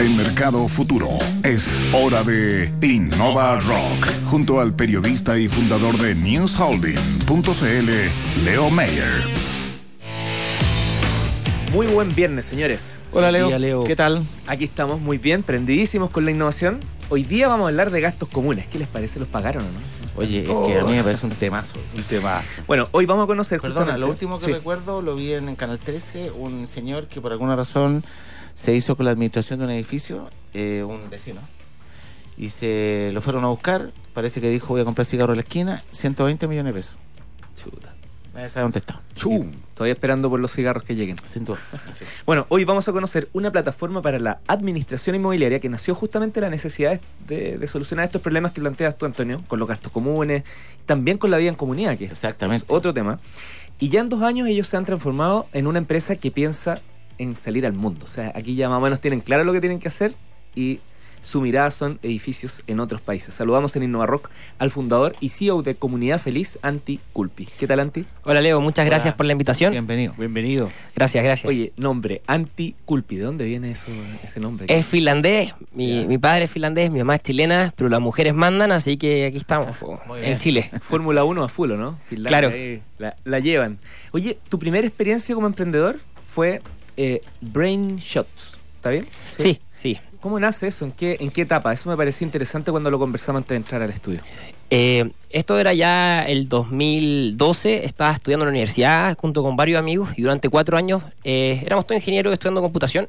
en Mercado Futuro. Es hora de Innova Rock, junto al periodista y fundador de NewsHolding.cl, Leo Mayer. Muy buen viernes, señores. Hola Leo. ¿Qué tal? Aquí estamos muy bien, prendidísimos con la innovación. Hoy día vamos a hablar de gastos comunes. ¿Qué les parece? ¿Los pagaron o no? Oye, es que a mí me parece un temazo. Un temazo. Bueno, hoy vamos a conocer Perdona, lo último que recuerdo lo vi en Canal 13, un señor que por alguna razón se hizo con la administración de un edificio, eh, un vecino, y se lo fueron a buscar, parece que dijo voy a comprar cigarro en la esquina, 120 millones de pesos. Chuta. Nadie sabe dónde está. Chum. Estoy esperando por los cigarros que lleguen. Sin duda. bueno, hoy vamos a conocer una plataforma para la administración inmobiliaria que nació justamente la necesidad de, solucionar estos problemas que planteas tú, Antonio, con los gastos comunes, también con la vida en comunidad, que Exactamente. es otro tema. Y ya en dos años ellos se han transformado en una empresa que piensa en salir al mundo. O sea, aquí ya más o menos tienen claro lo que tienen que hacer y su mirada son edificios en otros países. Saludamos en Innova Rock al fundador y CEO de Comunidad Feliz, Anti Culpi. ¿Qué tal, Anti? Hola, Leo. Muchas gracias por la invitación. Bienvenido. Bienvenido. Gracias, gracias. Oye, nombre, Anti Culpi. ¿De dónde viene eso, ese nombre? Es finlandés. Mi, padre es finlandés, mi mamá es chilena, pero las mujeres mandan, así que aquí estamos, en Chile. Fórmula 1 a full, ¿no? claro. la, llevan. Oye, ¿tu primera experiencia como emprendedor fue eh, Brain Shots? ¿Está bien? sí. sí. ¿Cómo nace eso? ¿En qué, ¿En qué etapa? Eso me pareció interesante cuando lo conversamos antes de entrar al estudio. Eh, esto era ya el 2012, estaba estudiando en la universidad junto con varios amigos y durante cuatro años eh, éramos todos ingenieros estudiando computación.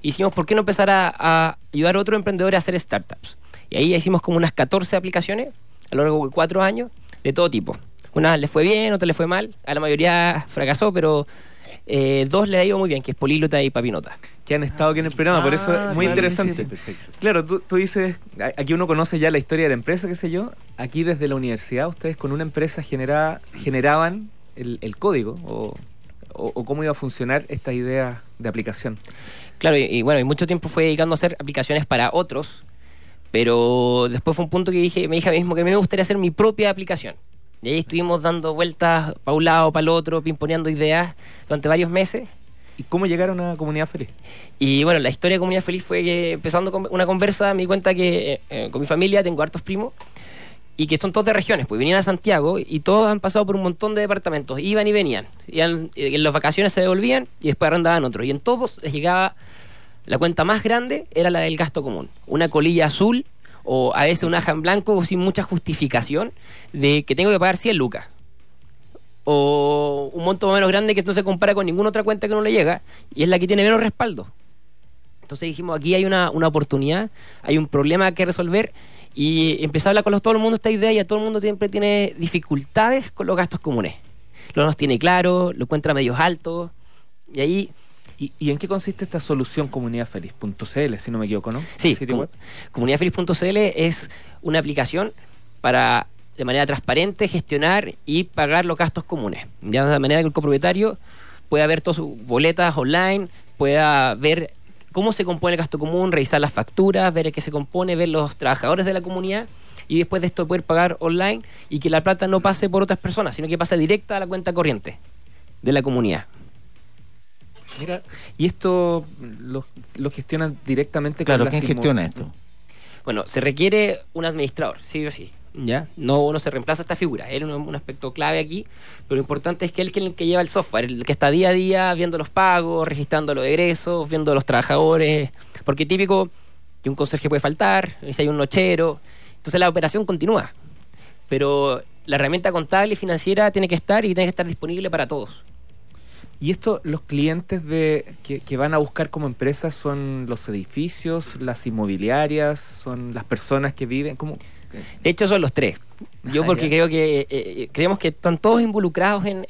Hicimos, ¿por qué no empezar a, ayudar a otros emprendedores a hacer startups? Y ahí hicimos como unas 14 aplicaciones a lo largo de cuatro años de todo tipo. Una le fue bien, otra le fue mal, a la mayoría fracasó, pero eh, dos le ha ido muy bien, que es Políglota y Papinota. Que han estado aquí en el programa, por eso es ah, muy interesante. claro, tú, dices, aquí uno conoce ya la historia de la empresa, qué sé yo. Aquí desde la universidad, ustedes con una empresa generada, generaban el, código o, cómo iba a funcionar esta idea de aplicación. Claro, y, bueno, y mucho tiempo fue dedicando a hacer aplicaciones para otros, pero después fue un punto que dije, me dije a mí mismo que me gustaría hacer mi propia aplicación. Y ahí estuvimos dando vueltas para un lado, para el otro, pimponeando ideas durante varios meses. ¿Y cómo llegaron a Comunidad Feliz? Y bueno, la historia de Comunidad Feliz fue que empezando con una conversa me di cuenta que eh, eh, con mi familia tengo hartos primos y que son todos de regiones, pues venían a Santiago y todos han pasado por un montón de departamentos, iban y venían, y en, las vacaciones se devolvían y después arrendaban otros, y en todos les llegaba la cuenta más grande era la del gasto común, una colilla azul o a veces un aja en blanco sin mucha justificación de que tengo que pagar 100 lucas. O un monto menos grande que no se compara con ninguna otra cuenta que no le llega y es la que tiene menos respaldo. Entonces dijimos, aquí hay una, oportunidad, hay un problema que resolver y empezar a hablar con todo el mundo esta idea y a todo el mundo siempre tiene dificultades con los gastos comunes. No los tiene claro, lo encuentra medios altos y ahí ¿Y, en qué consiste esta solución comunidadfeliz.cl, si no me equivoco, no? Sí, comunidadfeliz.cl es una aplicación para de manera transparente gestionar y pagar los gastos comunes. Ya de manera que el copropietario pueda ver todas sus boletas online, pueda ver cómo se compone el gasto común, revisar las facturas, ver qué se compone, ver los trabajadores de la comunidad y después de esto poder pagar online y que la plata no pase por otras personas, sino que pase directa a la cuenta corriente de la comunidad. Mira, ¿y esto lo, gestionan directamente con Claro, ¿quién gestiona esto? Bueno, se requiere un administrador, sí o sí. ¿ya? No, no se reemplaza esta figura. Él es un, aspecto clave aquí, pero lo importante es que él es el que lleva el software, el que está día a día viendo los pagos, registrando los egresos, viendo los trabajadores. Porque típico que un conserje puede faltar, si hay un nochero. Entonces la operación continúa. Pero la herramienta contable y financiera tiene que estar y tiene que estar disponible para todos. ¿Y esto, los clientes de que, van a buscar como empresas son los edificios, las inmobiliarias, son las personas que viven? ¿Cómo? De hecho, son los tres. Yo ah, porque creo que eh, eh, creemos que están todos involucrados en,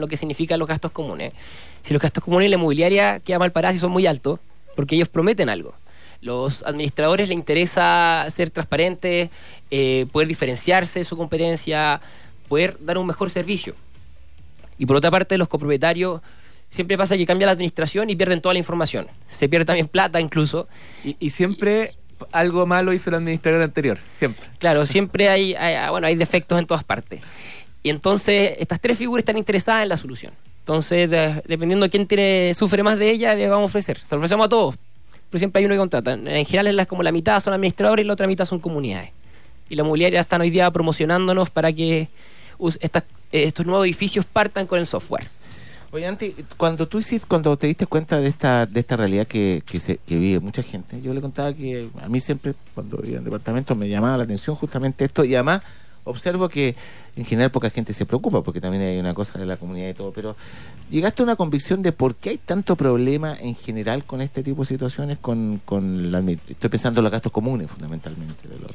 lo que significan los gastos comunes. Si los gastos comunes y la inmobiliaria quedan mal parados y son muy altos, porque ellos prometen algo. Los administradores les interesa ser transparentes, eh, poder diferenciarse de su competencia, poder dar un mejor servicio. Y por otra parte, los copropietarios siempre pasa que cambia la administración y pierden toda la información. Se pierde también plata incluso. Y, siempre algo malo hizo el administrador anterior, siempre. Claro, siempre hay, bueno, hay defectos en todas partes. Y entonces estas tres figuras están interesadas en la solución. Entonces, dependiendo de quién tiene, sufre más de ella, le vamos a ofrecer. Se lo ofrecemos a todos. pero siempre hay uno que contrata. En general es las, como la mitad son administradores y la otra mitad son comunidades. Y la mobiliaria están hoy día promocionándonos para que estas- estos nuevos edificios partan con el software. Oye, Anti, cuando tú hiciste, cuando te diste cuenta de esta, de esta realidad que, que, se, que vive mucha gente, yo le contaba que a mí siempre, cuando vivía en departamento, me llamaba la atención justamente esto, y además observo que en general poca gente se preocupa, porque también hay una cosa de la comunidad y todo, pero llegaste a una convicción de por qué hay tanto problema en general con este tipo de situaciones, con, con la, estoy pensando en los gastos comunes fundamentalmente, de los,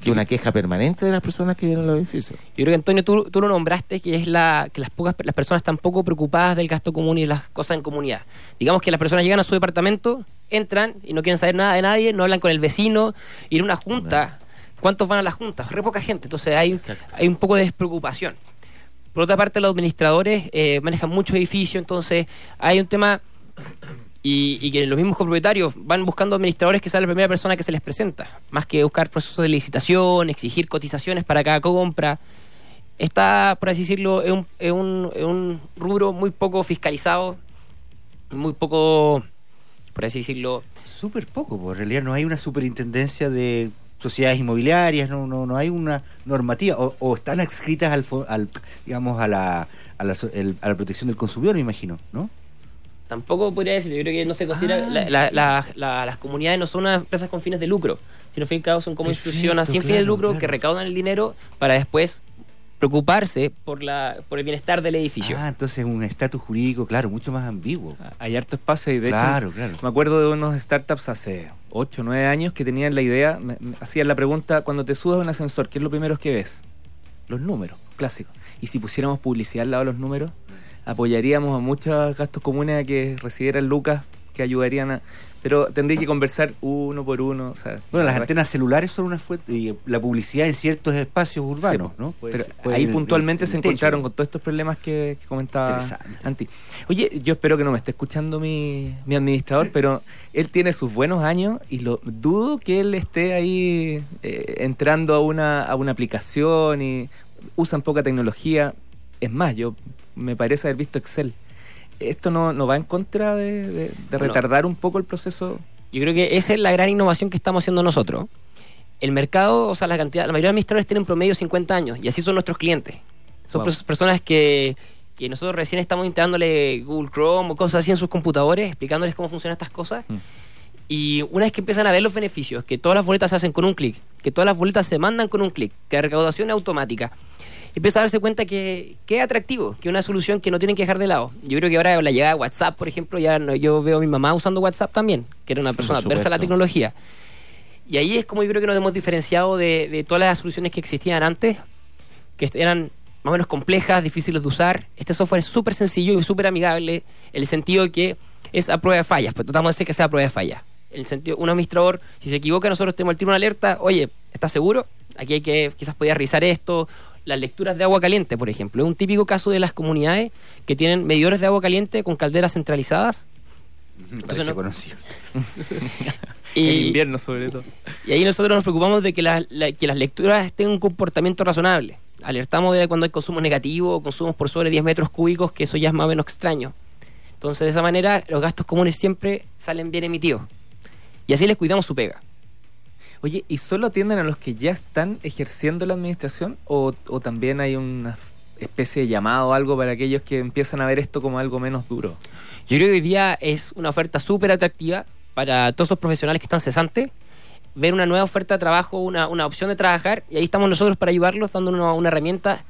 que una queja permanente de las personas que viven en los edificios. Yo creo que Antonio, tú, tú lo nombraste, que es la que las pocas las personas están poco preocupadas del gasto común y de las cosas en comunidad. Digamos que las personas llegan a su departamento, entran y no quieren saber nada de nadie, no hablan con el vecino, ir a una junta. ¿Cuántos van a las juntas? Re poca gente. Entonces hay, Exacto. hay un poco de despreocupación. Por otra parte, los administradores eh, manejan muchos edificios, entonces hay un tema y, y que los mismos propietarios van buscando administradores que sea la primera persona que se les presenta, más que buscar procesos de licitación, exigir cotizaciones para cada compra. Está, por así decirlo, es un, es un, es un rubro muy poco fiscalizado, muy poco, por así decirlo, Súper poco, porque en realidad no hay una superintendencia de sociedades inmobiliarias, no, no, no hay una normativa, o, o están adscritas al, al digamos, a la, a, la, el- a la protección del consumidor, me imagino, ¿no? Tampoco podría decir, yo creo que no se considera, Ah, la- la- la- la- las comunidades no son unas empresas con fines de lucro, sino al fin cabo son como Perfecto, instituciones sin fines de lucro claro. que recaudan el dinero para después preocuparse por, la, por el bienestar del edificio. Ah, entonces un estatus jurídico, claro, mucho más ambiguo. Hay harto espacio y de Claro, hecho claro. me acuerdo de unos startups hace 8 o 9 años que tenían la idea, me- me hacían la pregunta, cuando te subes a un ascensor, ¿qué es lo primero que ves? Los números, clásicos. Y si pusiéramos publicidad al lado de los números, apoyaríamos a muchos gastos comunes a que recibieran lucas que ayudarían a... Pero tendría que conversar uno por uno. O sea, Bueno, las antenas celulares son una fuente, y la publicidad en ciertos espacios urbanos, Sí, ¿no? Puede pero ser- puede ahí puntualmente en se el encontraron con todos estos problemas que, que comentaba. Anti. Oye, yo espero que no me esté escuchando mi, mi administrador, pero él tiene sus buenos años y lo dudo que él esté ahí eh, entrando a una, a una aplicación y usan poca tecnología. Es más, yo me parece haber visto Excel. ¿Esto no, no va en contra de, de- de Bueno. retardar un poco el proceso? Yo creo que esa es la gran innovación que estamos haciendo nosotros. El mercado, o sea, la cantidad, la mayoría de administradores tienen promedio 50 años y así son nuestros clientes. Son Wow. personas que, que nosotros recién estamos integrándole Google Chrome o cosas así en sus computadores, explicándoles cómo funcionan estas cosas. Mm. Y una vez que empiezan a ver los beneficios, que todas las boletas se hacen con un clic, que todas las boletas se mandan con un clic, que la recaudación es automática, empieza a darse cuenta que, que es atractivo, que es una solución que no tienen que dejar de lado. Yo creo que ahora con la llegada de WhatsApp, por ejemplo, ya no- yo veo a mi mamá usando WhatsApp también, que era una persona adversa a la tecnología. Y ahí es como yo creo que nos hemos diferenciado de, de todas las soluciones que existían antes, que eran más o menos complejas, difíciles de usar. Este software es súper sencillo y súper amigable, en el sentido de que es a prueba de fallas, pues tratamos de hacer que sea a prueba de fallas. En el sentido, un administrador, si se equivoca, nosotros tenemos el tiro una alerta, oye, ¿estás seguro? Aquí hay que, quizás podías revisar esto. Las lecturas de agua caliente, por ejemplo, es un típico caso de las comunidades que tienen medidores de agua caliente con calderas centralizadas. Parece no- conocido. Y, invierno sobre todo. y ahí nosotros nos preocupamos de que, la- la- que las lecturas tengan un comportamiento razonable. Alertamos de cuando hay consumos negativos o consumos por sobre 10 metros cúbicos, que eso ya es más o menos extraño. Entonces, de esa manera, los gastos comunes siempre salen bien emitidos. Y así les cuidamos su pega. Oye, ¿y solo atienden a los que ya están ejerciendo la administración? ¿O, o también hay una especie de llamado o algo para aquellos que empiezan a ver esto como algo menos duro? Yo creo que hoy día es una oferta súper atractiva para todos esos profesionales que están cesantes, ver una nueva oferta de trabajo, una, una opción de trabajar, y ahí estamos nosotros para ayudarlos, dando una, una herramienta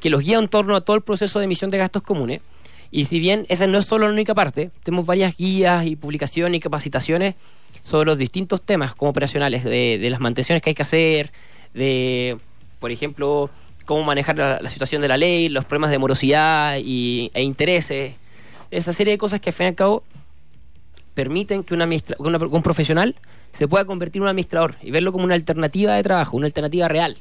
que los guía en torno a todo el proceso de emisión de gastos comunes. Y si bien esa no es solo la única parte, tenemos varias guías y publicaciones y capacitaciones sobre los distintos temas como operacionales, de, de las mantenciones que hay que hacer, de, por ejemplo, cómo manejar la, la situación de la ley, los problemas de morosidad y, e intereses, esa serie de cosas que al fin y al cabo permiten que, una administra- que una- que un profesional se pueda convertir en un administrador y verlo como una alternativa de trabajo, una alternativa real,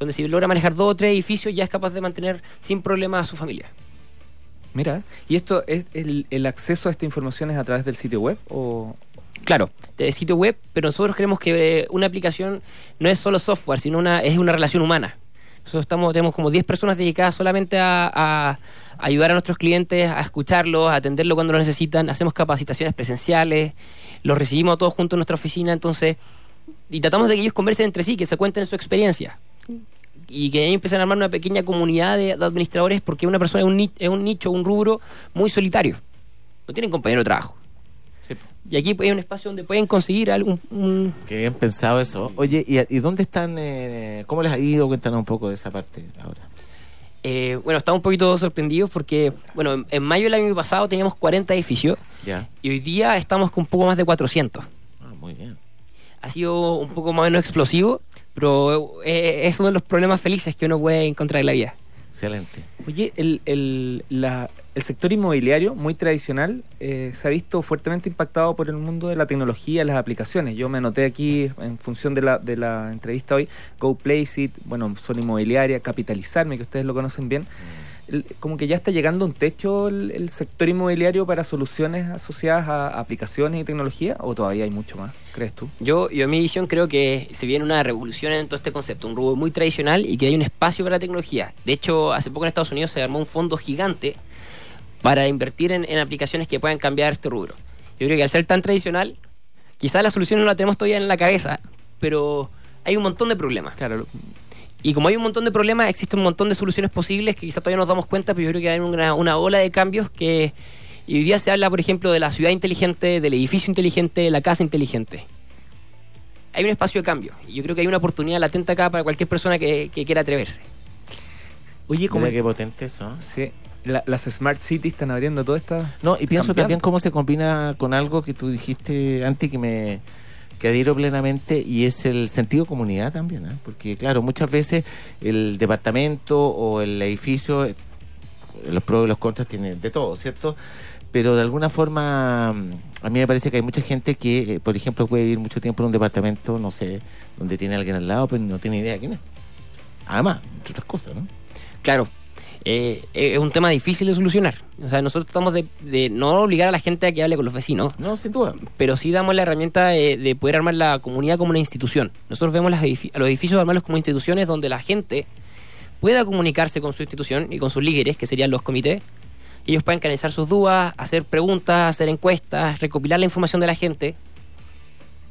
donde si logra manejar dos o tres edificios ya es capaz de mantener sin problemas a su familia. Mira, ¿y esto es el, el acceso a esta información es a través del sitio web o Claro, de sitio web, pero nosotros creemos que eh, una aplicación no es solo software, sino una, es una relación humana. Nosotros estamos, tenemos como 10 personas dedicadas solamente a, ayudar a nuestros clientes, a escucharlos, a atenderlo cuando lo necesitan. Hacemos capacitaciones presenciales, los recibimos a todos juntos en nuestra oficina, entonces, y tratamos de que ellos conversen entre sí, que se cuenten su experiencia. Y que ellos empiecen a armar una pequeña comunidad de, administradores porque una persona es un, es un nicho, un rubro muy solitario. No tienen compañero de trabajo. Sí. Y aquí hay un espacio donde pueden conseguir algún, un, Qué bien pensado eso. Oye, ¿y, y dónde están? eh, ¿Cómo les ha ido? Cuéntanos un poco de esa parte ahora. Eh, bueno, estamos un poquito sorprendidos porque, bueno, en, en mayo del año pasado teníamos 40 edificios Ya. y hoy día estamos con un poco más de 400. Ah, muy bien. Ha sido un poco más o menos explosivo, pero eh, es uno de los problemas felices que uno puede encontrar en la vida. Excelente. Oye, el, el, la- el sector inmobiliario, muy tradicional, eh, se ha visto fuertemente impactado por el mundo de la tecnología, las aplicaciones. Yo me anoté aquí, en función de la, de la entrevista hoy, Go Place It, bueno, Zona Inmobiliaria, Capitalizarme, que ustedes lo conocen bien. El- como que ya está llegando a un techo el, el sector inmobiliario para soluciones asociadas a aplicaciones y tecnología, o todavía hay mucho más, crees tú? Yo, yo en mi visión creo que se viene una revolución en todo este concepto, un rubro muy tradicional y que hay un espacio para la tecnología. De hecho, hace poco en Estados Unidos se armó un fondo gigante para invertir en, en aplicaciones que puedan cambiar este rubro. Yo creo que al ser tan tradicional, quizás la solución no la tenemos todavía en la cabeza, pero hay un montón de problemas. Claro, Y como hay un montón de problemas, existen un montón de soluciones posibles que quizás todavía no nos damos cuenta, pero yo creo que hay una, una ola de cambios que y hoy día se habla, por ejemplo, de la ciudad inteligente, del edificio inteligente, de la casa inteligente. Hay un espacio de cambio y yo creo que hay una oportunidad latente acá para cualquier persona que, que quiera atreverse. Oye, como Mira qué potente eso. ¿eh? Sí, la- las Smart Cities están abriendo toda esta... No, y pienso cambiando. también cómo se combina con algo que tú dijiste antes que me que adhiero plenamente y es el sentido de comunidad también, ¿eh? porque claro, muchas veces el departamento o el edificio, los pros y los contras tienen de todo, ¿cierto? Pero de alguna forma, a mí me parece que hay mucha gente que, eh, por ejemplo, puede vivir mucho tiempo en un departamento, no sé, donde tiene alguien al lado, pero no tiene idea quién es. Además, entre otras cosas, ¿no? Claro, eh, es un tema difícil de solucionar. O sea, nosotros tratamos de, de no obligar a la gente a que hable con los vecinos, No, sin duda. pero sí damos la herramienta de, de poder armar la comunidad como una institución. Nosotros vemos las edifi- a los edificios armarlos como instituciones donde la gente pueda comunicarse con su institución y con sus líderes, que serían los comités. Ellos pueden canalizar sus dudas, hacer preguntas, hacer encuestas, recopilar la información de la gente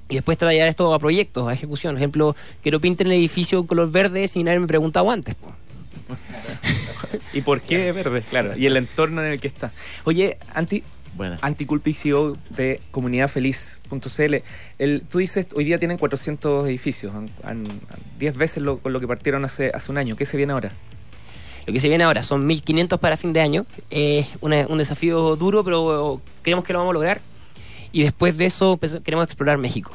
y después traer esto a proyectos, a ejecución. Por ejemplo, quiero pintar el edificio color verde sin haberme preguntado antes. po. ¿Y por qué verde? Claro, y el entorno en el que está. Oye, Anti, Bueno. Anticulpi CEO de comunidadfeliz.cl. El, tú dices, hoy día tienen 400 edificios, han, han- 10 veces lo, con lo que partieron hace, hace un año. ¿Qué se viene ahora? Lo que se viene ahora son 1.500 para fin de año. Es un desafío duro, pero creemos que lo vamos a lograr. Y después de eso empe- queremos explorar México.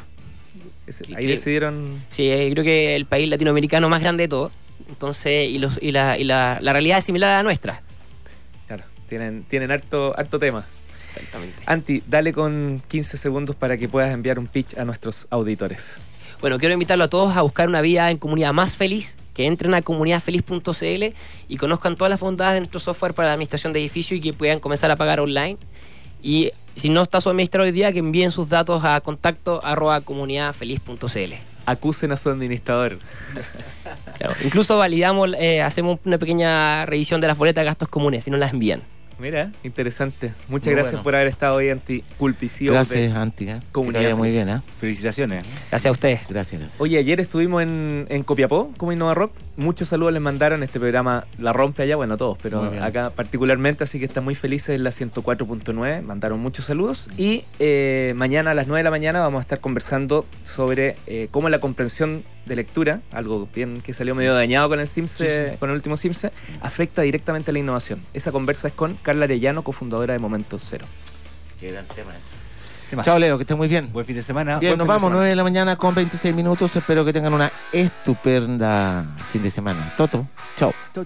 Ese- ¿Y ahí decidieron... Sí, creo que el país latinoamericano más grande de todo. Entonces, y, los, y, la, y la, la realidad es similar a la nuestra. Claro, tienen, tienen harto, harto tema. Exactamente. Anti, dale con 15 segundos para que puedas enviar un pitch a nuestros auditores. Bueno, quiero invitarlo a todos a buscar una vida en comunidad más feliz, que entren a comunidadfeliz.cl y conozcan todas las bondades de nuestro software para la administración de edificios y que puedan comenzar a pagar online. Y si no está su administrador hoy día, que envíen sus datos a contacto arroba comunidadfeliz.cl. Acusen a su administrador. Incluso validamos, eh, hacemos una pequeña revisión de las boletas de gastos comunes si no las envían. Mira, interesante. Muchas Muy gracias bueno. por haber estado hoy, Anticulpi CEO Gracias, Anti. ¿eh? Comunidad muy bien, ¿eh? Felicitaciones. Gracias a ustedes. Gracias, gracias. Oye, ayer estuvimos en, en Copiapó, como Innova Rock. Muchos saludos les mandaron. Este programa la rompe allá, bueno, todos, pero acá particularmente, así que están muy felices en la 104.9. Mandaron muchos saludos. Y eh, mañana a las 9 de la mañana vamos a estar conversando sobre eh, cómo la comprensión de lectura, algo bien que salió medio dañado con el Simse, con el último Simse, afecta directamente a la innovación. Esa conversa es con Carla Arellano, cofundadora de Momento Cero. Qué gran tema ese. Chao, Leo, que estés muy bien. Buen fin de semana. Bien, Buen nos de vamos, semana. 9 de la mañana con 26 minutos. Espero que tengan una estupenda fin de semana. Toto, chao. Chau.